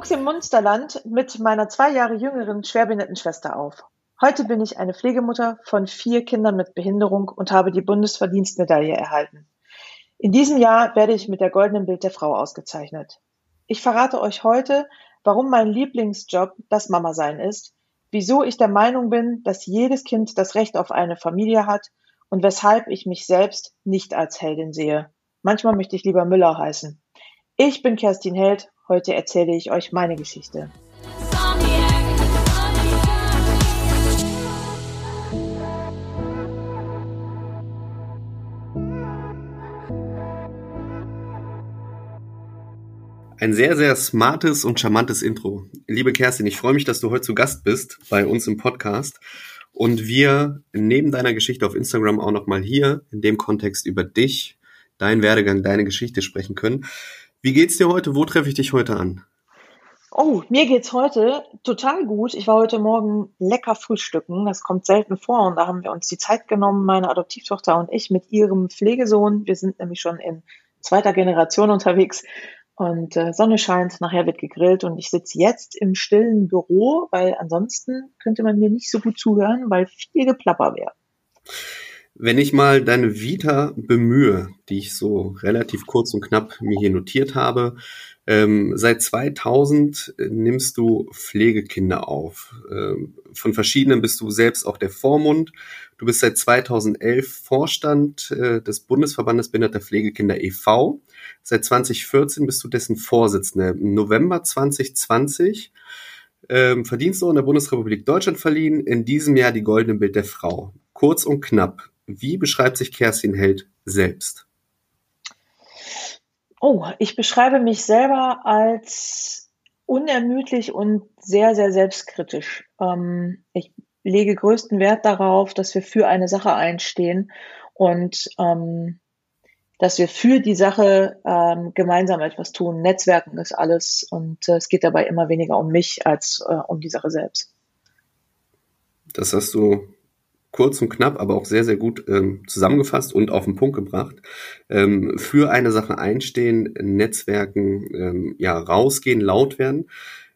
Ich wuchs im Munsterland mit meiner zwei Jahre jüngeren schwerbehinderten Schwester auf. Heute bin ich eine Pflegemutter von vier Kindern mit Behinderung und habe die Bundesverdienstmedaille erhalten. In diesem Jahr werde ich mit der Goldenen Bild der Frau ausgezeichnet. Ich verrate euch heute, warum mein Lieblingsjob das Mama sein ist, wieso ich der Meinung bin, dass jedes Kind das Recht auf eine Familie hat und weshalb ich mich selbst nicht als Heldin sehe. Manchmal möchte ich lieber Müller heißen. Ich bin Kerstin Held. Heute erzähle ich euch meine Geschichte. Ein sehr, sehr smartes und charmantes Intro. Liebe Kerstin, ich freue mich, dass du heute zu Gast bist bei uns im Podcast und wir neben deiner Geschichte auf Instagram auch nochmal hier in dem Kontext über dich, deinen Werdegang, deine Geschichte sprechen können. Wie geht's dir heute? Wo treffe ich dich heute an? Oh, mir geht's heute total gut. Ich war heute Morgen lecker frühstücken. Das kommt selten vor und da haben wir uns die Zeit genommen, meine Adoptivtochter und ich mit ihrem Pflegesohn. Wir sind nämlich schon in zweiter Generation unterwegs und äh, Sonne scheint, nachher wird gegrillt und ich sitze jetzt im stillen Büro, weil ansonsten könnte man mir nicht so gut zuhören, weil viel Geplapper wäre. Wenn ich mal deine Vita bemühe, die ich so relativ kurz und knapp mir hier notiert habe, ähm, seit 2000 nimmst du Pflegekinder auf. Ähm, von verschiedenen bist du selbst auch der Vormund. Du bist seit 2011 Vorstand äh, des Bundesverbandes Behinderter Pflegekinder e.V. Seit 2014 bist du dessen Vorsitzende. Im November 2020 ähm, Verdienstorden der Bundesrepublik Deutschland verliehen. In diesem Jahr die Goldene Bild der Frau. Kurz und knapp. Wie beschreibt sich Kerstin Held selbst? Oh, ich beschreibe mich selber als unermüdlich und sehr, sehr selbstkritisch. Ähm, ich lege größten Wert darauf, dass wir für eine Sache einstehen und ähm, dass wir für die Sache ähm, gemeinsam etwas tun. Netzwerken ist alles und äh, es geht dabei immer weniger um mich als äh, um die Sache selbst. Das hast du kurz und knapp, aber auch sehr, sehr gut ähm, zusammengefasst und auf den Punkt gebracht. Ähm, für eine Sache einstehen, Netzwerken, ähm, ja, rausgehen, laut werden.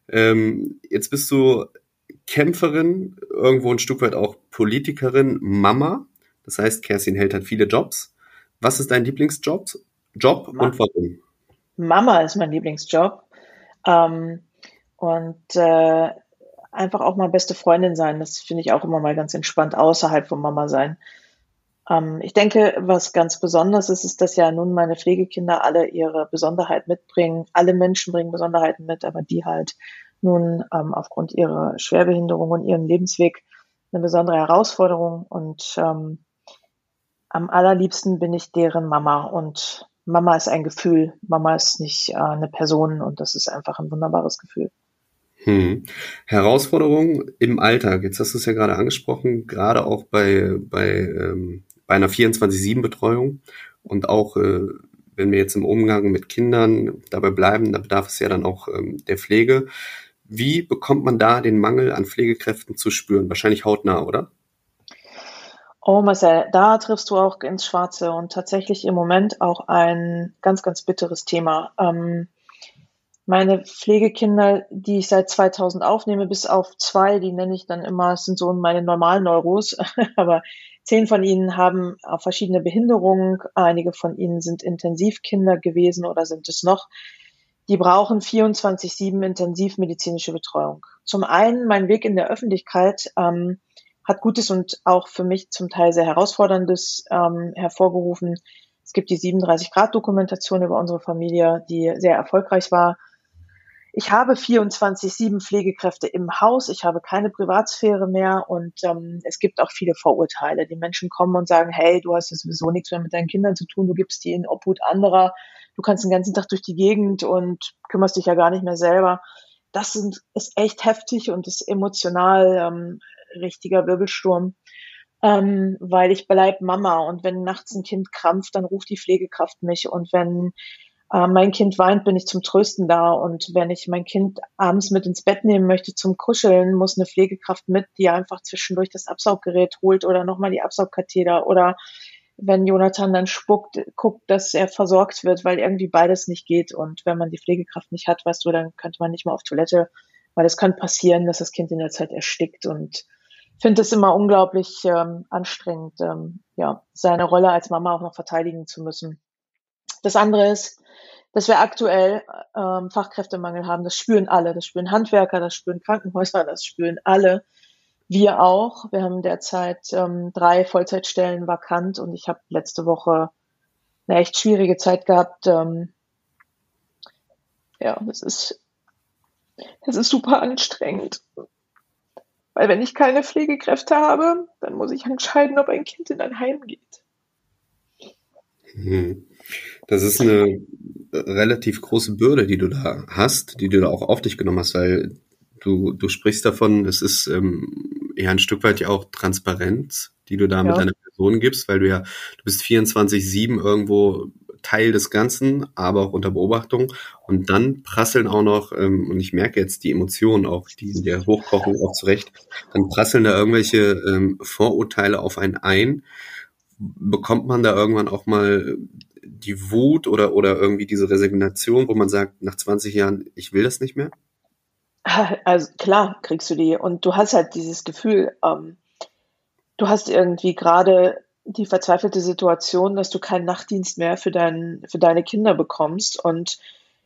Ähm, jetzt bist du Kämpferin, irgendwo ein Stück weit auch Politikerin, Mama. Das heißt, Kerstin Held hat viele Jobs. Was ist dein Lieblingsjob Job Ma und warum? Mama ist mein Lieblingsjob. Ähm, und äh, einfach auch mal beste Freundin sein. Das finde ich auch immer mal ganz entspannt außerhalb von Mama sein. Ähm, ich denke, was ganz besonders ist, ist, dass ja nun meine Pflegekinder alle ihre Besonderheit mitbringen. Alle Menschen bringen Besonderheiten mit, aber die halt nun ähm, aufgrund ihrer Schwerbehinderung und ihrem Lebensweg eine besondere Herausforderung. Und ähm, am allerliebsten bin ich deren Mama und Mama ist ein Gefühl. Mama ist nicht äh, eine Person und das ist einfach ein wunderbares Gefühl. Hm. Herausforderungen im Alltag. Jetzt hast du es ja gerade angesprochen, gerade auch bei, bei, ähm, bei einer 24-7-Betreuung und auch äh, wenn wir jetzt im Umgang mit Kindern dabei bleiben, da bedarf es ja dann auch ähm, der Pflege. Wie bekommt man da den Mangel an Pflegekräften zu spüren? Wahrscheinlich hautnah, oder? Oh Marcel, da triffst du auch ins Schwarze und tatsächlich im Moment auch ein ganz, ganz bitteres Thema. Ähm, meine Pflegekinder, die ich seit 2000 aufnehme, bis auf zwei, die nenne ich dann immer, sind so meine normalen Neuros, aber zehn von ihnen haben verschiedene Behinderungen, einige von ihnen sind Intensivkinder gewesen oder sind es noch. Die brauchen 24-7 intensivmedizinische Betreuung. Zum einen mein Weg in der Öffentlichkeit ähm, hat Gutes und auch für mich zum Teil sehr Herausforderndes ähm, hervorgerufen. Es gibt die 37-Grad-Dokumentation über unsere Familie, die sehr erfolgreich war. Ich habe 24-7 Pflegekräfte im Haus, ich habe keine Privatsphäre mehr. Und ähm, es gibt auch viele Vorurteile. Die Menschen kommen und sagen, hey, du hast ja sowieso nichts mehr mit deinen Kindern zu tun, du gibst die in Obhut anderer, du kannst den ganzen Tag durch die Gegend und kümmerst dich ja gar nicht mehr selber. Das sind, ist echt heftig und ist emotional ähm, richtiger Wirbelsturm, ähm, weil ich bleib Mama. Und wenn nachts ein Kind krampft, dann ruft die Pflegekraft mich. Und wenn äh, mein Kind weint, bin ich zum Trösten da und wenn ich mein Kind abends mit ins Bett nehmen möchte zum Kuscheln, muss eine Pflegekraft mit, die einfach zwischendurch das Absauggerät holt oder nochmal die Absaugkatheter oder wenn Jonathan dann spuckt, guckt, dass er versorgt wird, weil irgendwie beides nicht geht. Und wenn man die Pflegekraft nicht hat, weißt du, dann könnte man nicht mal auf Toilette, weil es kann passieren, dass das Kind in der Zeit erstickt. Und finde es immer unglaublich ähm, anstrengend, ähm, ja, seine Rolle als Mama auch noch verteidigen zu müssen. Das andere ist, dass wir aktuell ähm, Fachkräftemangel haben. Das spüren alle. Das spüren Handwerker, das spüren Krankenhäuser, das spüren alle. Wir auch. Wir haben derzeit ähm, drei Vollzeitstellen vakant und ich habe letzte Woche eine echt schwierige Zeit gehabt. Ähm, ja, es ist, es ist super anstrengend. Weil wenn ich keine Pflegekräfte habe, dann muss ich entscheiden, ob ein Kind in ein Heim geht. Hm. Das ist eine relativ große Bürde, die du da hast, die du da auch auf dich genommen hast, weil du, du sprichst davon, es ist ähm, ja ein Stück weit ja auch Transparenz, die du da ja. mit deiner Person gibst, weil du ja, du bist 24-7 irgendwo Teil des Ganzen, aber auch unter Beobachtung. Und dann prasseln auch noch, ähm, und ich merke jetzt die Emotionen auch, die in der hochkochen, auch zurecht, dann prasseln da irgendwelche ähm, Vorurteile auf einen ein. Bekommt man da irgendwann auch mal die Wut oder, oder irgendwie diese Resignation, wo man sagt, nach 20 Jahren, ich will das nicht mehr? Also klar kriegst du die und du hast halt dieses Gefühl, ähm, du hast irgendwie gerade die verzweifelte Situation, dass du keinen Nachtdienst mehr für, dein, für deine Kinder bekommst und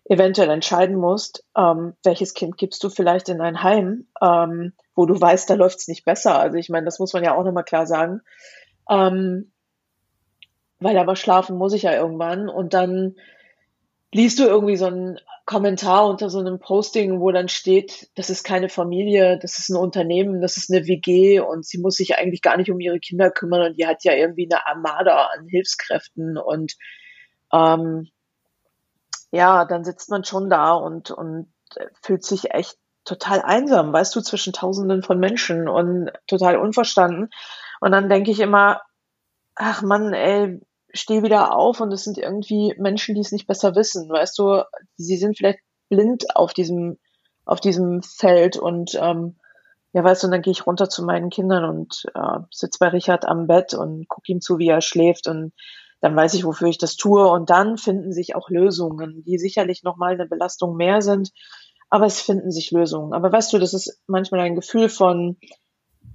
eventuell entscheiden musst, ähm, welches Kind gibst du vielleicht in ein Heim, ähm, wo du weißt, da läuft es nicht besser. Also ich meine, das muss man ja auch nochmal klar sagen. Ähm, weil aber schlafen muss ich ja irgendwann und dann liest du irgendwie so einen Kommentar unter so einem Posting, wo dann steht, das ist keine Familie, das ist ein Unternehmen, das ist eine WG und sie muss sich eigentlich gar nicht um ihre Kinder kümmern und die hat ja irgendwie eine Armada an Hilfskräften und ähm, ja, dann sitzt man schon da und, und fühlt sich echt total einsam, weißt du, zwischen Tausenden von Menschen und total unverstanden. Und dann denke ich immer, ach Mann, ey, steh wieder auf und es sind irgendwie Menschen, die es nicht besser wissen. Weißt du, sie sind vielleicht blind auf diesem, auf diesem Feld und ähm, ja, weißt du, und dann gehe ich runter zu meinen Kindern und äh, sitze bei Richard am Bett und gucke ihm zu, wie er schläft und dann weiß ich, wofür ich das tue. Und dann finden sich auch Lösungen, die sicherlich nochmal eine Belastung mehr sind, aber es finden sich Lösungen. Aber weißt du, das ist manchmal ein Gefühl von,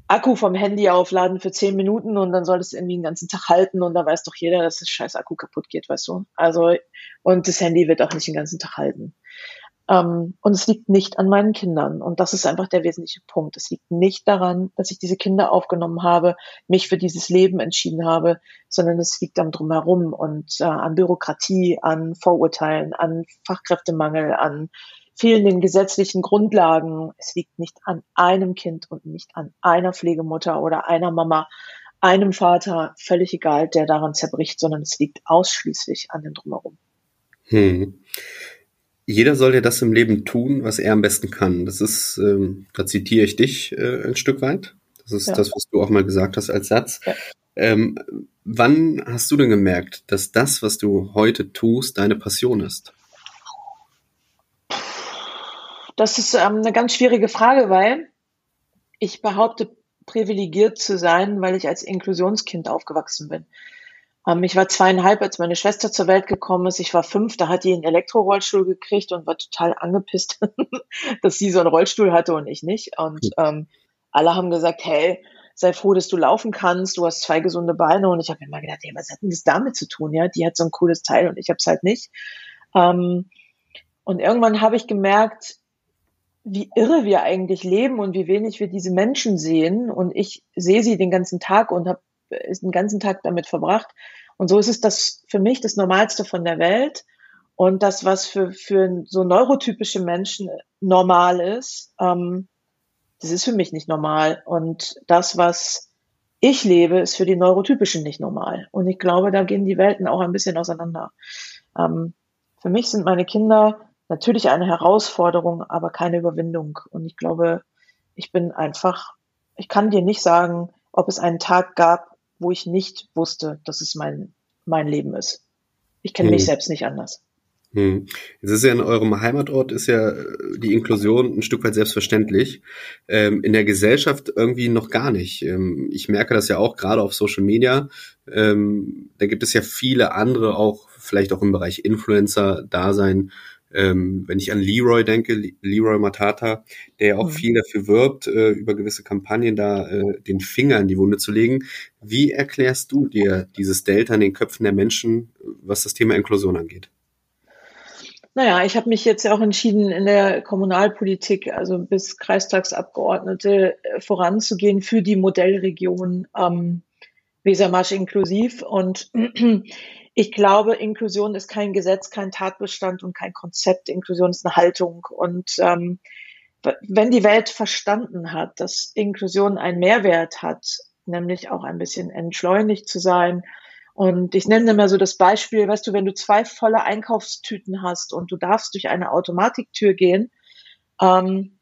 Akku vom Handy aufladen für zehn Minuten und dann soll es irgendwie den ganzen Tag halten und da weiß doch jeder, dass das scheiß Akku kaputt geht, weißt du? Also, und das Handy wird auch nicht den ganzen Tag halten. Ähm, und es liegt nicht an meinen Kindern. Und das ist einfach der wesentliche Punkt. Es liegt nicht daran, dass ich diese Kinder aufgenommen habe, mich für dieses Leben entschieden habe, sondern es liegt am Drumherum und äh, an Bürokratie, an Vorurteilen, an Fachkräftemangel, an fehlenden gesetzlichen Grundlagen. Es liegt nicht an einem Kind und nicht an einer Pflegemutter oder einer Mama, einem Vater, völlig egal, der daran zerbricht, sondern es liegt ausschließlich an dem Drumherum. Hm. Jeder soll ja das im Leben tun, was er am besten kann. Das ist, ähm, da zitiere ich dich äh, ein Stück weit. Das ist ja. das, was du auch mal gesagt hast als Satz. Ja. Ähm, wann hast du denn gemerkt, dass das, was du heute tust, deine Passion ist? Das ist ähm, eine ganz schwierige Frage, weil ich behaupte, privilegiert zu sein, weil ich als Inklusionskind aufgewachsen bin. Ähm, ich war zweieinhalb, als meine Schwester zur Welt gekommen ist. Ich war fünf, da hat die einen Elektrorollstuhl gekriegt und war total angepisst, dass sie so einen Rollstuhl hatte und ich nicht. Und ähm, alle haben gesagt, hey, sei froh, dass du laufen kannst, du hast zwei gesunde Beine. Und ich habe mir immer gedacht, hey, was hat denn das damit zu tun? Ja, die hat so ein cooles Teil und ich habe es halt nicht. Ähm, und irgendwann habe ich gemerkt, wie irre wir eigentlich leben und wie wenig wir diese Menschen sehen. Und ich sehe sie den ganzen Tag und habe den ganzen Tag damit verbracht. Und so ist es das für mich das Normalste von der Welt. Und das, was für, für so neurotypische Menschen normal ist, ähm, das ist für mich nicht normal. Und das, was ich lebe, ist für die Neurotypischen nicht normal. Und ich glaube, da gehen die Welten auch ein bisschen auseinander. Ähm, für mich sind meine Kinder natürlich eine Herausforderung, aber keine Überwindung. Und ich glaube, ich bin einfach, ich kann dir nicht sagen, ob es einen Tag gab, wo ich nicht wusste, dass es mein, mein Leben ist. Ich kenne hm. mich selbst nicht anders. Hm. Jetzt ist ja in eurem Heimatort ist ja äh, die Inklusion ein Stück weit selbstverständlich. Ähm, in der Gesellschaft irgendwie noch gar nicht. Ähm, ich merke das ja auch gerade auf Social Media. Ähm, da gibt es ja viele andere auch, vielleicht auch im Bereich Influencer-Dasein, ähm, wenn ich an Leroy denke, Leroy Matata, der ja auch mhm. viel dafür wirbt, äh, über gewisse Kampagnen da äh, den Finger in die Wunde zu legen. Wie erklärst du dir dieses Delta in den Köpfen der Menschen, was das Thema Inklusion angeht? Naja, ich habe mich jetzt auch entschieden, in der Kommunalpolitik, also bis Kreistagsabgeordnete, äh, voranzugehen für die Modellregion ähm, Wesermarsch inklusiv. Und ich glaube, Inklusion ist kein Gesetz, kein Tatbestand und kein Konzept. Inklusion ist eine Haltung. Und ähm, wenn die Welt verstanden hat, dass Inklusion einen Mehrwert hat, nämlich auch ein bisschen entschleunigt zu sein, und ich nenne immer so das Beispiel, weißt du, wenn du zwei volle Einkaufstüten hast und du darfst durch eine Automatiktür gehen, ähm,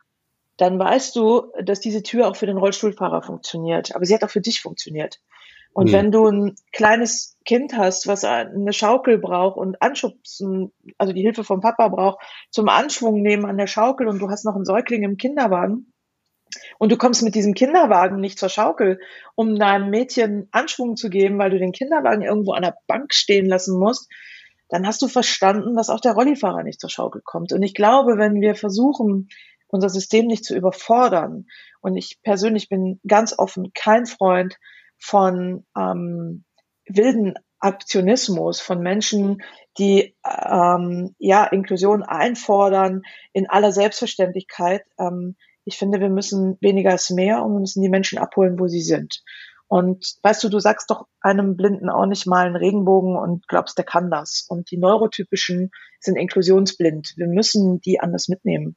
dann weißt du, dass diese Tür auch für den Rollstuhlfahrer funktioniert. Aber sie hat auch für dich funktioniert. Und mhm. wenn du ein kleines Kind hast, was eine Schaukel braucht und Anschubsen, also die Hilfe vom Papa braucht, zum Anschwung nehmen an der Schaukel und du hast noch einen Säugling im Kinderwagen und du kommst mit diesem Kinderwagen nicht zur Schaukel, um deinem Mädchen Anschwung zu geben, weil du den Kinderwagen irgendwo an der Bank stehen lassen musst, dann hast du verstanden, dass auch der Rollifahrer nicht zur Schaukel kommt. Und ich glaube, wenn wir versuchen, unser System nicht zu überfordern, und ich persönlich bin ganz offen kein Freund von ähm, wilden Aktionismus von Menschen, die ähm, ja Inklusion einfordern in aller Selbstverständlichkeit. Ähm, ich finde, wir müssen weniger als mehr und wir müssen die Menschen abholen, wo sie sind. Und weißt du, du sagst doch einem Blinden auch nicht mal einen Regenbogen und glaubst, der kann das. Und die Neurotypischen sind inklusionsblind. Wir müssen die anders mitnehmen.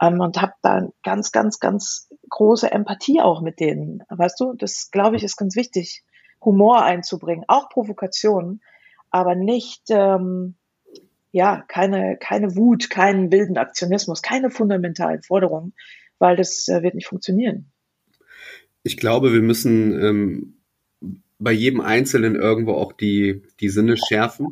Ähm, und hab da ganz, ganz, ganz große Empathie auch mit denen. Weißt du, das glaube ich ist ganz wichtig, Humor einzubringen, auch Provokationen, aber nicht, ähm, ja, keine, keine Wut, keinen wilden Aktionismus, keine fundamentalen Forderungen, weil das äh, wird nicht funktionieren. Ich glaube, wir müssen ähm, bei jedem Einzelnen irgendwo auch die, die Sinne schärfen,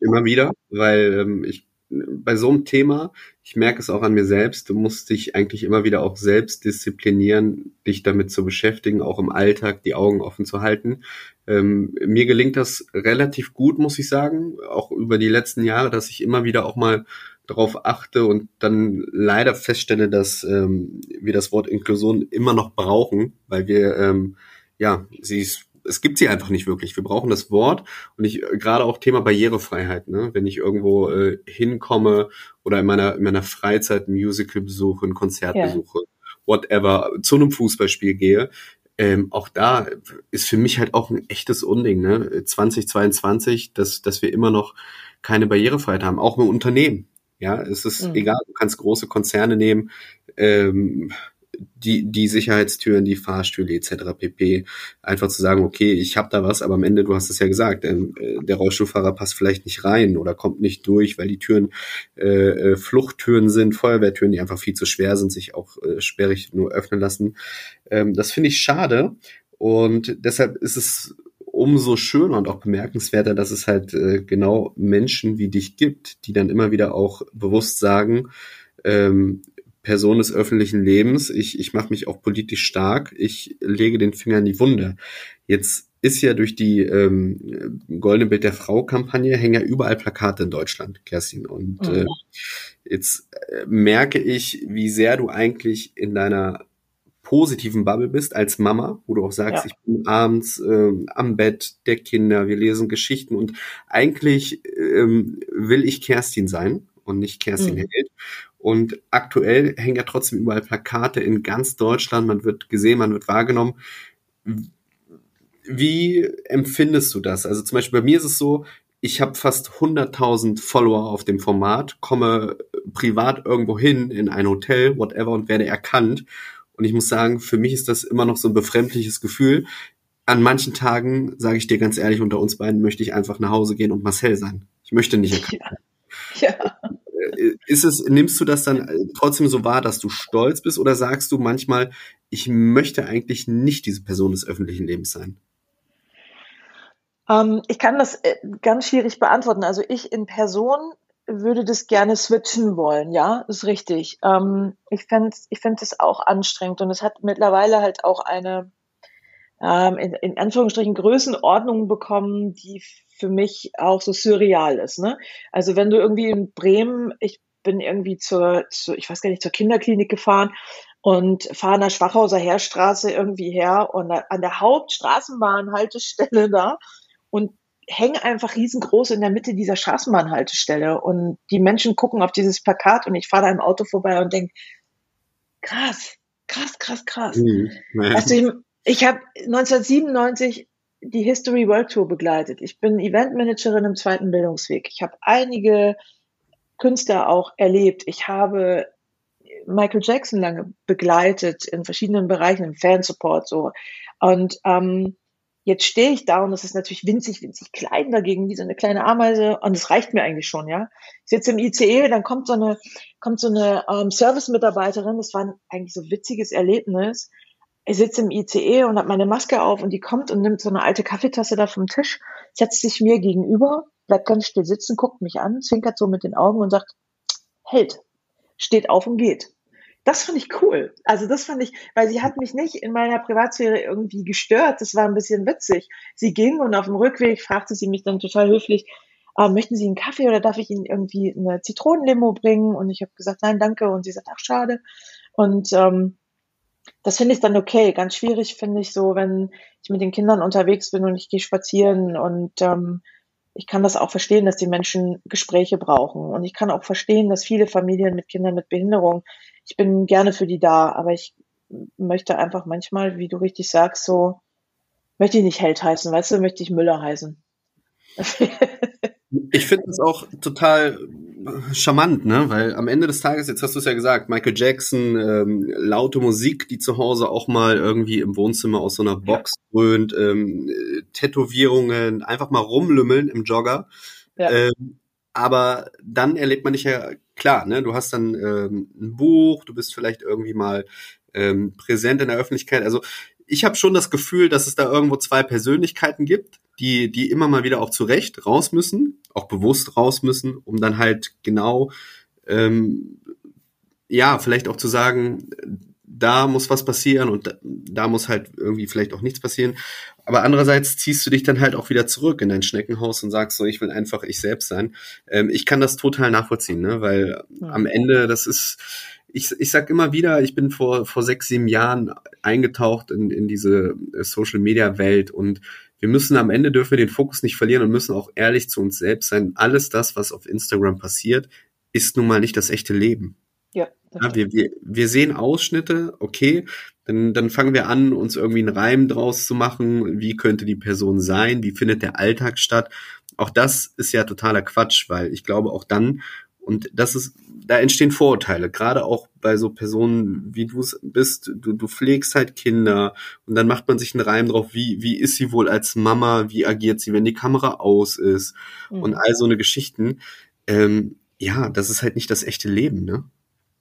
immer wieder, weil ähm, ich bei so einem Thema, ich merke es auch an mir selbst, du musst dich eigentlich immer wieder auch selbst disziplinieren, dich damit zu beschäftigen, auch im Alltag die Augen offen zu halten. Ähm, mir gelingt das relativ gut, muss ich sagen, auch über die letzten Jahre, dass ich immer wieder auch mal darauf achte und dann leider feststelle, dass ähm, wir das Wort Inklusion immer noch brauchen, weil wir ähm, ja sie ist es gibt sie einfach nicht wirklich. Wir brauchen das Wort und ich äh, gerade auch Thema Barrierefreiheit. Ne? Wenn ich irgendwo äh, hinkomme oder in meiner in meiner Freizeit ein Musical besuche, ein Konzert yeah. besuche, whatever, zu einem Fußballspiel gehe, ähm, auch da ist für mich halt auch ein echtes Unding, ne? 2022, dass dass wir immer noch keine Barrierefreiheit haben, auch im Unternehmen. Ja, es ist mhm. egal, du kannst große Konzerne nehmen, ähm, die, die Sicherheitstüren, die Fahrstühle etc. pp. Einfach zu sagen, okay, ich habe da was, aber am Ende, du hast es ja gesagt, ähm, äh, der Rollstuhlfahrer passt vielleicht nicht rein oder kommt nicht durch, weil die Türen äh, äh, Fluchttüren sind, Feuerwehrtüren, die einfach viel zu schwer sind, sich auch äh, sperrig nur öffnen lassen. Ähm, das finde ich schade und deshalb ist es umso schöner und auch bemerkenswerter, dass es halt äh, genau Menschen wie dich gibt, die dann immer wieder auch bewusst sagen, ähm, Person des öffentlichen Lebens, ich, ich mache mich auch politisch stark, ich lege den Finger in die Wunde. Jetzt ist ja durch die ähm, Goldene Bild der Frau-Kampagne hängen ja überall Plakate in Deutschland, Kerstin. Und mhm. äh, jetzt äh, merke ich, wie sehr du eigentlich in deiner positiven Bubble bist als Mama, wo du auch sagst, ja. ich bin abends äh, am Bett der Kinder, wir lesen Geschichten und eigentlich ähm, will ich Kerstin sein und nicht Kerstin mhm. Held. Und aktuell hängen ja trotzdem überall Plakate in ganz Deutschland, man wird gesehen, man wird wahrgenommen. Wie empfindest du das? Also zum Beispiel bei mir ist es so, ich habe fast 100.000 Follower auf dem Format, komme privat irgendwo hin in ein Hotel, whatever, und werde erkannt und ich muss sagen, für mich ist das immer noch so ein befremdliches Gefühl. An manchen Tagen, sage ich dir ganz ehrlich, unter uns beiden möchte ich einfach nach Hause gehen und Marcel sein. Ich möchte nicht erkannt ja. ja. Äh, ist es, nimmst du das dann äh, trotzdem so wahr, dass du stolz bist oder sagst du manchmal, ich möchte eigentlich nicht diese Person des öffentlichen Lebens sein? Ähm, ich kann das äh, ganz schwierig beantworten. Also ich in Person würde das gerne switchen wollen, ja, ist richtig. Ähm, ich fände ich find es auch anstrengend und es hat mittlerweile halt auch eine, ähm, in, in Anführungsstrichen, Größenordnung bekommen, die für mich auch so surreal ist. Ne? Also wenn du irgendwie in Bremen, ich bin irgendwie zur, zur, ich weiß gar nicht, zur Kinderklinik gefahren und fahre an der Schwachhauser Heerstraße irgendwie her und an der Hauptstraßenbahnhaltestelle da und hänge einfach riesengroß in der Mitte dieser Straßenbahnhaltestelle und die Menschen gucken auf dieses Plakat und ich fahre da im Auto vorbei und denke, krass, krass, krass, krass. Mhm. Also ich, ich habe 1997 die History World Tour begleitet. Ich bin Eventmanagerin im zweiten Bildungsweg. Ich habe einige Künstler auch erlebt. Ich habe Michael Jackson lange begleitet in verschiedenen Bereichen, im Fansupport so. Und ähm, Jetzt stehe ich da und es ist natürlich winzig, winzig klein dagegen, wie so eine kleine Ameise. Und es reicht mir eigentlich schon, ja. Ich sitze im ICE, dann kommt so eine, kommt so eine ähm, Service-Mitarbeiterin. Das war ein eigentlich so witziges Erlebnis. Ich sitze im ICE und habe meine Maske auf und die kommt und nimmt so eine alte Kaffeetasse da vom Tisch, setzt sich mir gegenüber, bleibt ganz still sitzen, guckt mich an, zwinkert so mit den Augen und sagt, hält, steht auf und geht. Das fand ich cool. Also das fand ich, weil sie hat mich nicht in meiner Privatsphäre irgendwie gestört. Das war ein bisschen witzig. Sie ging und auf dem Rückweg fragte sie mich dann total höflich, äh, möchten Sie einen Kaffee oder darf ich Ihnen irgendwie eine Zitronenlimo bringen? Und ich habe gesagt, nein, danke. Und sie sagt, ach, schade. Und ähm, das finde ich dann okay. Ganz schwierig finde ich so, wenn ich mit den Kindern unterwegs bin und ich gehe spazieren und ähm, ich kann das auch verstehen, dass die Menschen Gespräche brauchen. Und ich kann auch verstehen, dass viele Familien mit Kindern mit Behinderung ich bin gerne für die da, aber ich möchte einfach manchmal, wie du richtig sagst, so, möchte ich nicht Held heißen, weißt du, möchte ich Müller heißen. ich finde das auch total charmant, ne? Weil am Ende des Tages, jetzt hast du es ja gesagt, Michael Jackson, ähm, laute Musik, die zu Hause auch mal irgendwie im Wohnzimmer aus so einer Box dröhnt, ähm, Tätowierungen, einfach mal rumlümmeln im Jogger. Ja. Ähm, aber dann erlebt man dich ja klar, ne? Du hast dann ähm, ein Buch, du bist vielleicht irgendwie mal ähm, präsent in der Öffentlichkeit. Also ich habe schon das Gefühl, dass es da irgendwo zwei Persönlichkeiten gibt, die, die immer mal wieder auch zurecht raus müssen, auch bewusst raus müssen, um dann halt genau, ähm, ja, vielleicht auch zu sagen, da muss was passieren und da, da muss halt irgendwie vielleicht auch nichts passieren. Aber andererseits ziehst du dich dann halt auch wieder zurück in dein Schneckenhaus und sagst so, ich will einfach ich selbst sein. Ähm, ich kann das total nachvollziehen, ne? weil ja. am Ende, das ist, ich, ich sag immer wieder, ich bin vor, vor sechs, sieben Jahren eingetaucht in, in diese äh, Social Media Welt und wir müssen am Ende dürfen wir den Fokus nicht verlieren und müssen auch ehrlich zu uns selbst sein. Alles das, was auf Instagram passiert, ist nun mal nicht das echte Leben. Ja. ja wir, wir, wir sehen Ausschnitte, okay, dann, dann fangen wir an, uns irgendwie einen Reim draus zu machen. Wie könnte die Person sein? Wie findet der Alltag statt? Auch das ist ja totaler Quatsch, weil ich glaube auch dann, und das ist, da entstehen Vorurteile, gerade auch bei so Personen, wie du es bist, du, du pflegst halt Kinder und dann macht man sich einen Reim drauf, wie, wie ist sie wohl als Mama, wie agiert sie, wenn die Kamera aus ist mhm. und all so eine Geschichten. Ähm, ja, das ist halt nicht das echte Leben, ne?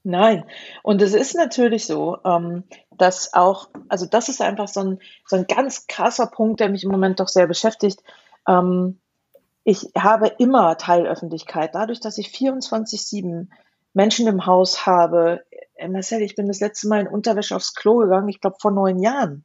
Nein, und es ist natürlich so, ähm, dass auch, also das ist einfach so ein, so ein ganz krasser Punkt, der mich im Moment doch sehr beschäftigt. Ähm, ich habe immer Teilöffentlichkeit, dadurch, dass ich 24-7 Menschen im Haus habe. Äh, Marcel, ich bin das letzte Mal in Unterwäsche aufs Klo gegangen, ich glaube vor neun Jahren.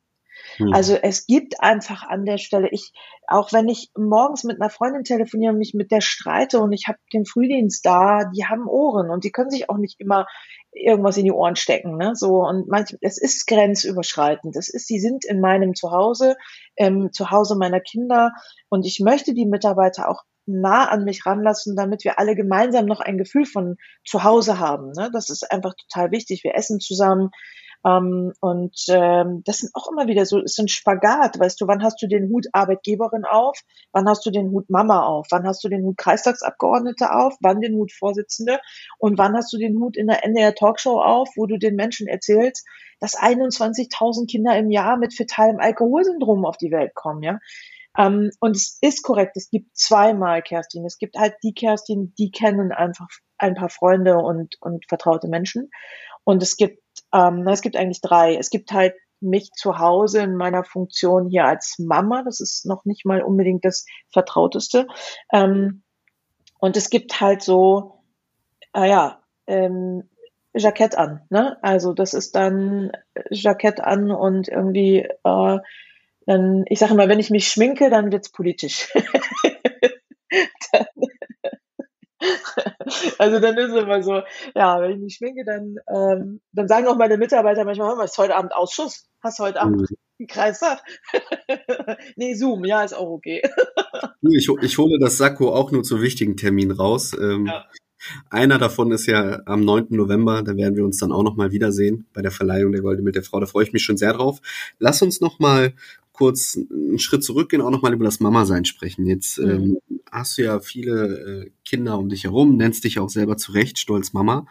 Hm. Also es gibt einfach an der Stelle, ich, auch wenn ich morgens mit einer Freundin telefoniere und mich mit der streite und ich habe den Frühdienst da, die haben Ohren und die können sich auch nicht immer irgendwas in die Ohren stecken, ne? So und manchmal, es ist grenzüberschreitend. Es ist, sie sind in meinem Zuhause, ähm, Zuhause meiner Kinder und ich möchte die Mitarbeiter auch nah an mich ranlassen, damit wir alle gemeinsam noch ein Gefühl von Zuhause haben. Ne? Das ist einfach total wichtig. Wir essen zusammen, ähm, und ähm, das sind auch immer wieder so, ist ein Spagat, weißt du, wann hast du den Hut Arbeitgeberin auf, wann hast du den Hut Mama auf, wann hast du den Hut Kreistagsabgeordnete auf, wann den Hut Vorsitzende und wann hast du den Hut in der NDR Talkshow auf, wo du den Menschen erzählst, dass 21.000 Kinder im Jahr mit fetalem Alkoholsyndrom auf die Welt kommen, ja. Ähm, und es ist korrekt, es gibt zweimal Kerstin. Es gibt halt die Kerstin, die kennen einfach ein paar Freunde und, und vertraute Menschen. Und es gibt ähm, es gibt eigentlich drei. Es gibt halt mich zu Hause in meiner Funktion hier als Mama. Das ist noch nicht mal unbedingt das Vertrauteste. Ähm, Und es gibt halt so, ah ja, ähm, Jackett an, ne? Also das ist dann Jackett an und irgendwie, äh, dann, ich sage mal, wenn ich mich schminke, dann wird's politisch. dann, also dann ist es immer so, ja, wenn ich mich schminke, dann, ähm, dann sagen auch meine Mitarbeiter manchmal, hör mal, ist heute Abend Ausschuss? Hast du heute Abend mhm. einen Kreistag? nee, Zoom, ja, ist auch okay. ich, ich hole das Sakko auch nur zu wichtigen Terminen raus. Ähm, ja. Einer davon ist ja am 9. November, da werden wir uns dann auch nochmal wiedersehen bei der Verleihung der Goldene mit der Frau. Da freue ich mich schon sehr drauf. Lass uns nochmal kurz einen Schritt zurückgehen, auch nochmal über das Mama-Sein sprechen. Jetzt mhm. ähm, hast du ja viele äh, Kinder um dich herum, nennst dich auch selber zurecht stolz Mama,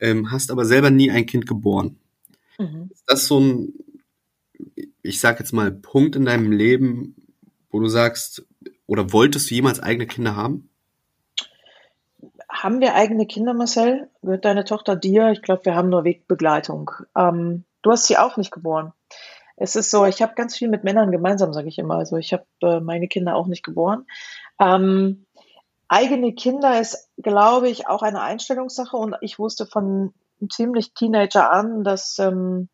ähm, hast aber selber nie ein Kind geboren. Mhm. Ist das so ein, ich sag jetzt mal, Punkt in deinem Leben, wo du sagst, oder wolltest du jemals eigene Kinder haben? Haben wir eigene Kinder, Marcel? Gehört deine Tochter dir? Ich glaube, wir haben nur Wegbegleitung. Ähm, du hast sie auch nicht geboren. Es ist so, ich habe ganz viel mit Männern gemeinsam, sage ich immer. Also ich habe äh, meine Kinder auch nicht geboren. Ähm, eigene Kinder ist, glaube ich, auch eine Einstellungssache und ich wusste von ziemlich Teenager an, dass ähm,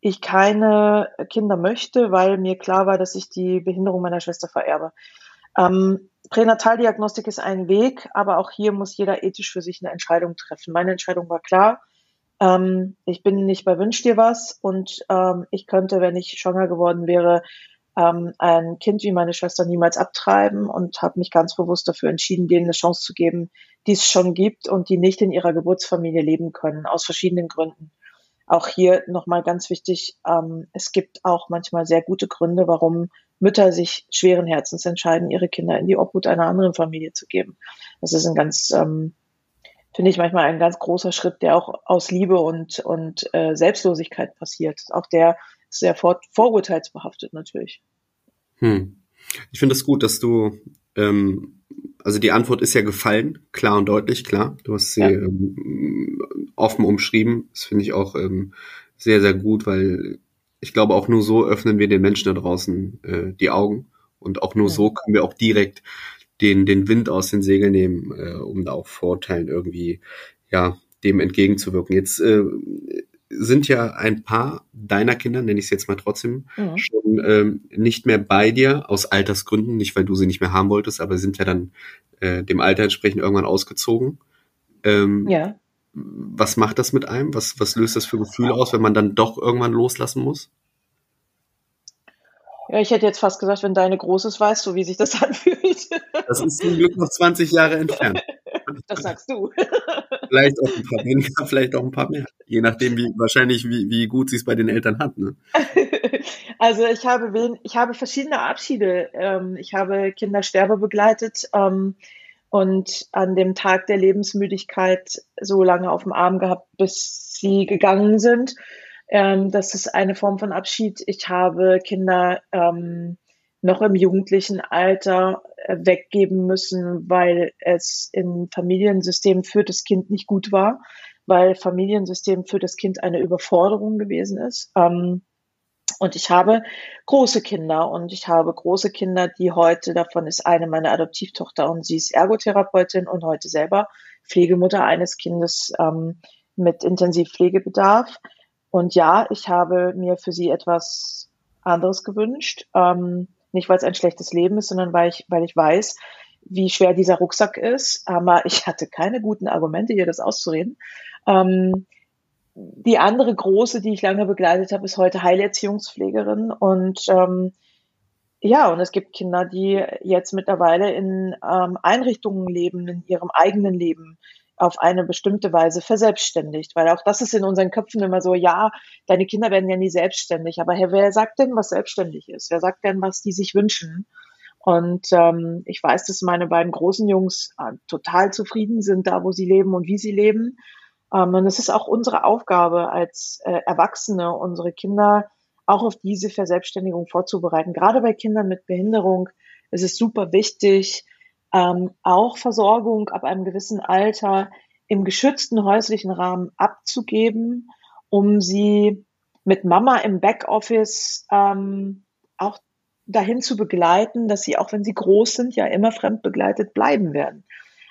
ich keine Kinder möchte, weil mir klar war, dass ich die Behinderung meiner Schwester vererbe. Ähm, Pränataldiagnostik ist ein Weg, aber auch hier muss jeder ethisch für sich eine Entscheidung treffen. Meine Entscheidung war klar. Ähm, ich bin nicht bei Wünsch dir was und ähm, ich könnte, wenn ich schwanger geworden wäre, ähm, ein Kind wie meine Schwester niemals abtreiben und habe mich ganz bewusst dafür entschieden, denen eine Chance zu geben, die es schon gibt und die nicht in ihrer Geburtsfamilie leben können, aus verschiedenen Gründen. Auch hier nochmal ganz wichtig, ähm, es gibt auch manchmal sehr gute Gründe, warum Mütter sich schweren Herzens entscheiden, ihre Kinder in die Obhut einer anderen Familie zu geben. Das ist ein ganz ähm, finde ich manchmal ein ganz großer Schritt, der auch aus Liebe und, und äh, Selbstlosigkeit passiert. Auch der ist sehr vor, vorurteilsbehaftet natürlich. Hm. Ich finde es das gut, dass du, ähm, also die Antwort ist ja gefallen, klar und deutlich, klar. Du hast sie ja. ähm, offen umschrieben. Das finde ich auch ähm, sehr, sehr gut, weil ich glaube, auch nur so öffnen wir den Menschen da draußen äh, die Augen. Und auch nur ja. so können wir auch direkt den, den Wind aus den Segeln nehmen, äh, um da auch Vorteilen irgendwie, ja, dem entgegenzuwirken. Jetzt äh, sind ja ein paar deiner Kinder, nenne ich es jetzt mal trotzdem, mhm. schon ähm, nicht mehr bei dir aus Altersgründen, nicht weil du sie nicht mehr haben wolltest, aber sind ja dann äh, dem Alter entsprechend irgendwann ausgezogen. Ähm, ja. Was macht das mit einem? Was, was löst das für Gefühle aus, wenn man dann doch irgendwann loslassen muss? Ja, ich hätte jetzt fast gesagt, wenn deine Großes weißt du, wie sich das anfühlt. Das ist zum Glück noch 20 Jahre entfernt. Das sagst du. Vielleicht auch ein paar weniger, vielleicht auch ein paar mehr. Je nachdem, wie wahrscheinlich, wie, wie gut sie es bei den Eltern hat. Ne? Also ich habe wen, ich habe verschiedene Abschiede. Ähm, ich habe Kindersterbe begleitet ähm, und an dem Tag der Lebensmüdigkeit so lange auf dem Arm gehabt, bis sie gegangen sind. Ähm, das ist eine Form von Abschied. Ich habe Kinder ähm, noch im jugendlichen Alter äh, weggeben müssen, weil es im Familiensystem für das Kind nicht gut war, weil Familiensystem für das Kind eine Überforderung gewesen ist. Ähm, und ich habe große Kinder und ich habe große Kinder, die heute, davon ist eine meine Adoptivtochter und sie ist Ergotherapeutin und heute selber Pflegemutter eines Kindes ähm, mit Intensivpflegebedarf. Und ja, ich habe mir für sie etwas anderes gewünscht. Ähm, nicht, weil es ein schlechtes Leben ist, sondern weil ich, weil ich weiß, wie schwer dieser Rucksack ist. Aber ich hatte keine guten Argumente, hier das auszureden. Ähm, die andere große, die ich lange begleitet habe, ist heute Heilerziehungspflegerin. Und ähm, ja, und es gibt Kinder, die jetzt mittlerweile in ähm, Einrichtungen leben, in ihrem eigenen Leben, auf eine bestimmte Weise verselbstständigt. Weil auch das ist in unseren Köpfen immer so, ja, deine Kinder werden ja nie selbstständig. Aber Herr, wer sagt denn, was selbstständig ist? Wer sagt denn, was die sich wünschen? Und ähm, ich weiß, dass meine beiden großen Jungs äh, total zufrieden sind, da wo sie leben und wie sie leben. Ähm, und es ist auch unsere Aufgabe als äh, Erwachsene, unsere Kinder auch auf diese Verselbstständigung vorzubereiten. Gerade bei Kindern mit Behinderung ist es super wichtig, ähm, auch Versorgung ab einem gewissen Alter im geschützten häuslichen Rahmen abzugeben, um sie mit Mama im Backoffice ähm, auch dahin zu begleiten, dass sie, auch wenn sie groß sind, ja immer fremd begleitet bleiben werden.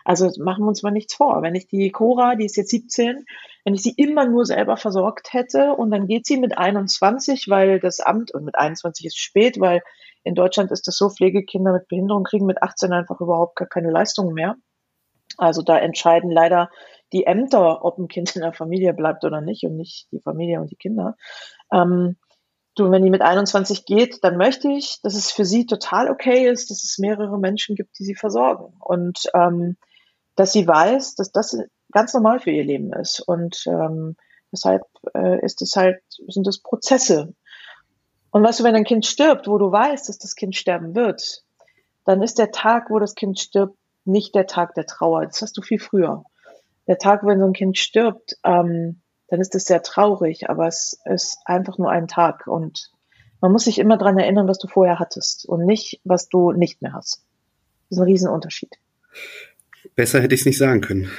Also machen wir uns mal nichts vor. Wenn ich die Cora, die ist jetzt 17, wenn ich sie immer nur selber versorgt hätte und dann geht sie mit 21, weil das Amt, und mit 21 ist spät, weil in Deutschland ist es so, Pflegekinder mit Behinderung kriegen mit 18 einfach überhaupt gar keine Leistungen mehr. Also da entscheiden leider die Ämter, ob ein Kind in der Familie bleibt oder nicht und nicht die Familie und die Kinder. Ähm, du, wenn die mit 21 geht, dann möchte ich, dass es für sie total okay ist, dass es mehrere Menschen gibt, die sie versorgen und ähm, dass sie weiß, dass das ganz normal für ihr Leben ist und ähm, deshalb äh, ist es halt sind es Prozesse. Und weißt du, wenn ein Kind stirbt, wo du weißt, dass das Kind sterben wird, dann ist der Tag, wo das Kind stirbt, nicht der Tag der Trauer. Das hast du viel früher. Der Tag, wenn so ein Kind stirbt, ähm, dann ist es sehr traurig, aber es ist einfach nur ein Tag und man muss sich immer dran erinnern, was du vorher hattest und nicht, was du nicht mehr hast. Das ist ein Riesenunterschied. Besser hätte ich es nicht sagen können.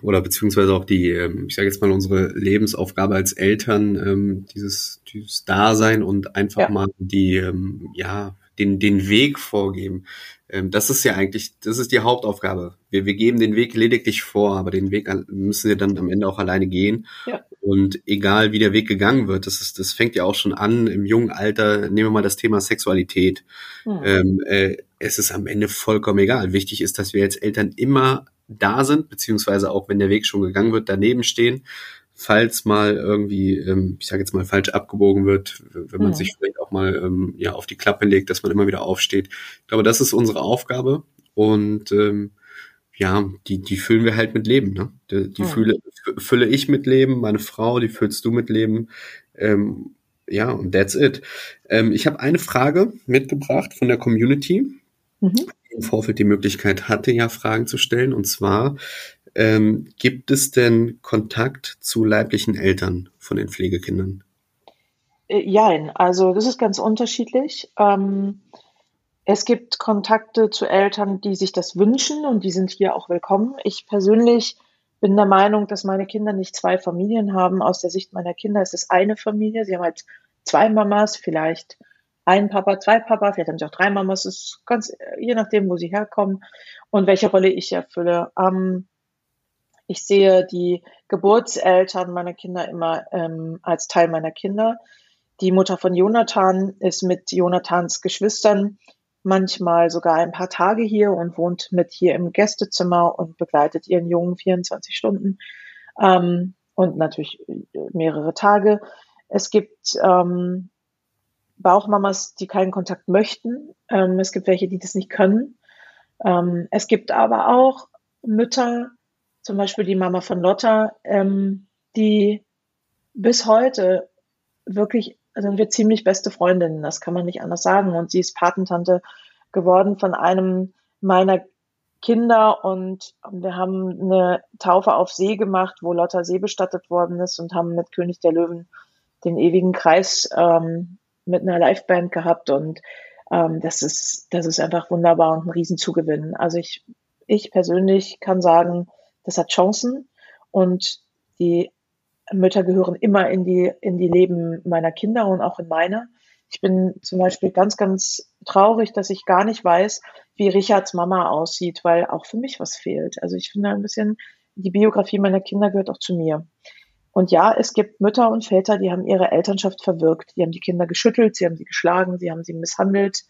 Oder beziehungsweise auch die, ähm, ich sage jetzt mal, unsere Lebensaufgabe als Eltern, ähm, dieses, dieses Dasein und einfach ja. mal die, ähm, ja, den, den Weg vorgeben. Ähm, das ist ja eigentlich, das ist die Hauptaufgabe. Wir, wir geben den Weg lediglich vor, aber den Weg müssen wir dann am Ende auch alleine gehen. Ja. Und egal wie der Weg gegangen wird, das ist, das fängt ja auch schon an im jungen Alter. Nehmen wir mal das Thema Sexualität. Mhm. Ähm, äh, es ist am Ende vollkommen egal. Wichtig ist, dass wir als Eltern immer da sind, beziehungsweise auch wenn der Weg schon gegangen wird, daneben stehen falls mal irgendwie, ähm, ich sage jetzt mal, falsch abgebogen wird, wenn man mhm. sich vielleicht auch mal ähm, ja auf die Klappe legt, dass man immer wieder aufsteht. Ich glaube, das ist unsere Aufgabe und ähm, ja, die, die füllen wir halt mit Leben. Ne? Die, die mhm. fülle, fülle ich mit Leben, meine Frau, die füllst du mit Leben. Ähm, ja, und that's it. Ähm, ich habe eine Frage mitgebracht von der Community. Mhm. Im Vorfeld die Möglichkeit hatte, ja Fragen zu stellen. Und zwar, ähm, gibt es denn Kontakt zu leiblichen Eltern von den Pflegekindern? Äh, Jein, also das ist ganz unterschiedlich. Ähm, es gibt Kontakte zu Eltern, die sich das wünschen und die sind hier auch willkommen. Ich persönlich bin der Meinung, dass meine Kinder nicht zwei Familien haben. Aus der Sicht meiner Kinder ist es eine Familie. Sie haben halt zwei Mamas, vielleicht ein Papa, zwei Papa, vielleicht haben sie auch drei Mamas. Es ist ganz, äh, je nachdem, wo sie herkommen und welche Rolle ich erfülle. Ähm, ich sehe die Geburtseltern meiner Kinder immer ähm, als Teil meiner Kinder. Die Mutter von Jonathan ist mit Jonathans Geschwistern manchmal sogar ein paar Tage hier und wohnt mit hier im Gästezimmer und begleitet ihren Jungen 24 Stunden ähm, und natürlich mehrere Tage. Es gibt ähm, Bauchmamas, die keinen Kontakt möchten. Ähm, es gibt welche, die das nicht können. Ähm, es gibt aber auch Mütter, zum Beispiel die Mama von Lotta, ähm, die bis heute wirklich, also wir ziemlich beste Freundinnen, das kann man nicht anders sagen. Und sie ist Patentante geworden von einem meiner Kinder und wir haben eine Taufe auf See gemacht, wo Lotta See bestattet worden ist und haben mit König der Löwen den ewigen Kreis ähm, mit einer Liveband gehabt und ähm, das ist das ist einfach wunderbar und ein Riesenzugewinn. Also ich ich persönlich kann sagen, das hat Chancen und die Mütter gehören immer in die, in die Leben meiner Kinder und auch in meiner. Ich bin zum Beispiel ganz, ganz traurig, dass ich gar nicht weiß, wie Richards Mama aussieht, weil auch für mich was fehlt. Also ich finde ein bisschen, die Biografie meiner Kinder gehört auch zu mir. Und ja, es gibt Mütter und Väter, die haben ihre Elternschaft verwirkt. Die haben die Kinder geschüttelt, sie haben sie geschlagen, sie haben sie misshandelt.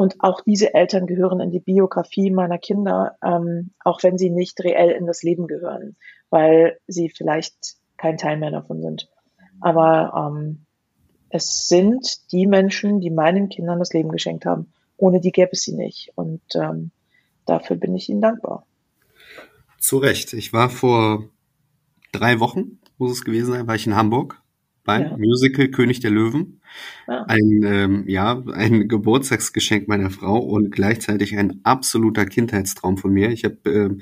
Und auch diese Eltern gehören in die Biografie meiner Kinder, ähm, auch wenn sie nicht reell in das Leben gehören, weil sie vielleicht kein Teil mehr davon sind. Aber ähm, es sind die Menschen, die meinen Kindern das Leben geschenkt haben. Ohne die gäbe es sie nicht. Und ähm, dafür bin ich ihnen dankbar. Zu Recht. Ich war vor drei Wochen, muss es gewesen sein, war ich in Hamburg beim ja. Musical König der Löwen. Ja. Ein, ähm, ja, ein Geburtstagsgeschenk meiner Frau und gleichzeitig ein absoluter Kindheitstraum von mir. Ich habe ähm,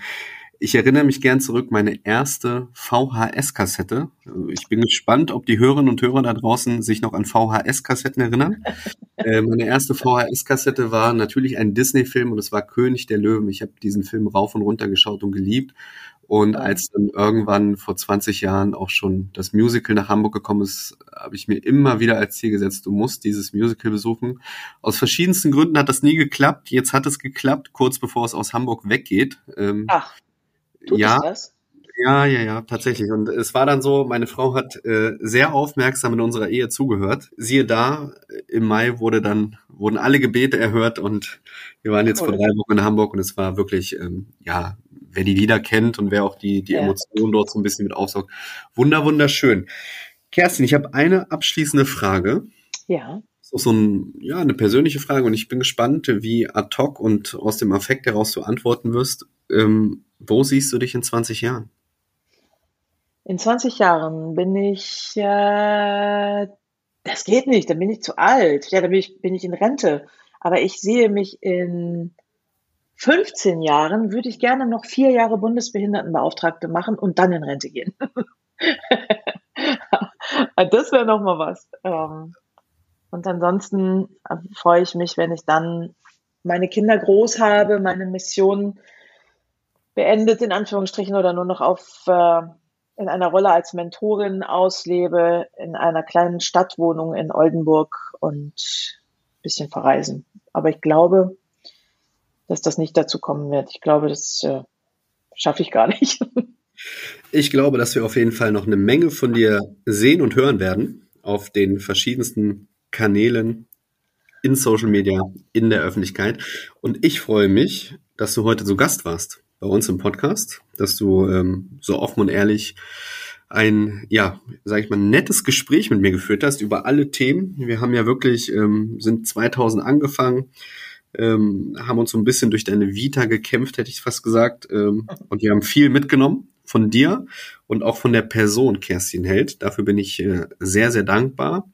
ich erinnere mich gern zurück, meine erste VHS-Kassette. Ich bin gespannt, ob die Hörerinnen und Hörer da draußen sich noch an VHS-Kassetten erinnern. äh, meine erste VHS-Kassette war natürlich ein Disney-Film und es war König der Löwen. Ich habe diesen Film rauf und runter geschaut und geliebt. Und als dann irgendwann vor 20 Jahren auch schon das Musical nach Hamburg gekommen ist, habe ich mir immer wieder als Ziel gesetzt, du musst dieses Musical besuchen. Aus verschiedensten Gründen hat das nie geklappt. Jetzt hat es geklappt, kurz bevor es aus Hamburg weggeht. Ähm, Ach. Tut ja, das? Ja, ja, ja, tatsächlich. Und es war dann so, meine Frau hat äh, sehr aufmerksam in unserer Ehe zugehört. Siehe da, im Mai wurde dann, wurden alle Gebete erhört und wir waren jetzt cool. vor drei Wochen in Hamburg und es war wirklich, ähm, ja, wer die Lieder kennt und wer auch die, die ja. Emotionen dort so ein bisschen mit aufsaugt. Wunder, wunderschön. Kerstin, ich habe eine abschließende Frage. Ja. Das ist so ein, ja, eine persönliche Frage und ich bin gespannt, wie ad hoc und aus dem Affekt heraus du antworten wirst. Ähm, wo siehst du dich in 20 Jahren? In 20 Jahren bin ich, äh, das geht nicht, dann bin ich zu alt. Ja, dann bin ich, bin ich in Rente. Aber ich sehe mich in 15 Jahren, würde ich gerne noch vier Jahre Bundesbehindertenbeauftragte machen und dann in Rente gehen. das wäre noch mal was. Ähm, und ansonsten äh, freue ich mich, wenn ich dann meine Kinder groß habe, meine Mission beendet in Anführungsstrichen oder nur noch auf äh, in einer Rolle als Mentorin auslebe, in einer kleinen Stadtwohnung in Oldenburg und ein bisschen verreisen. Aber ich glaube, dass das nicht dazu kommen wird. Ich glaube, das äh, schaffe ich gar nicht. Ich glaube, dass wir auf jeden Fall noch eine Menge von dir sehen und hören werden auf den verschiedensten Kanälen in Social Media, in der Öffentlichkeit. Und ich freue mich, dass du heute zu Gast warst bei uns im Podcast, dass du ähm, so offen und ehrlich ein, ja, sag ich mal, nettes Gespräch mit mir geführt hast über alle Themen. Wir haben ja wirklich, ähm, sind 2000 angefangen, ähm, haben uns so ein bisschen durch deine Vita gekämpft, hätte ich fast gesagt. Ähm, und wir haben viel mitgenommen von dir und auch von der Person Kerstin Held. Dafür bin ich äh, sehr, sehr dankbar.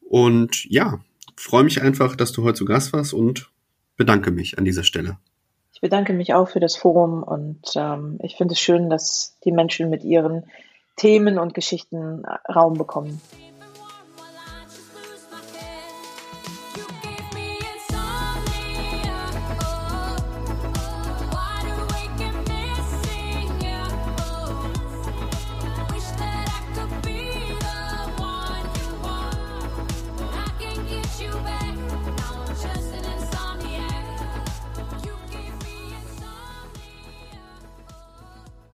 Und ja, freue mich einfach, dass du heute zu Gast warst und bedanke mich an dieser Stelle. Ich bedanke mich auch für das Forum und ähm, ich finde es schön, dass die Menschen mit ihren Themen und Geschichten Raum bekommen.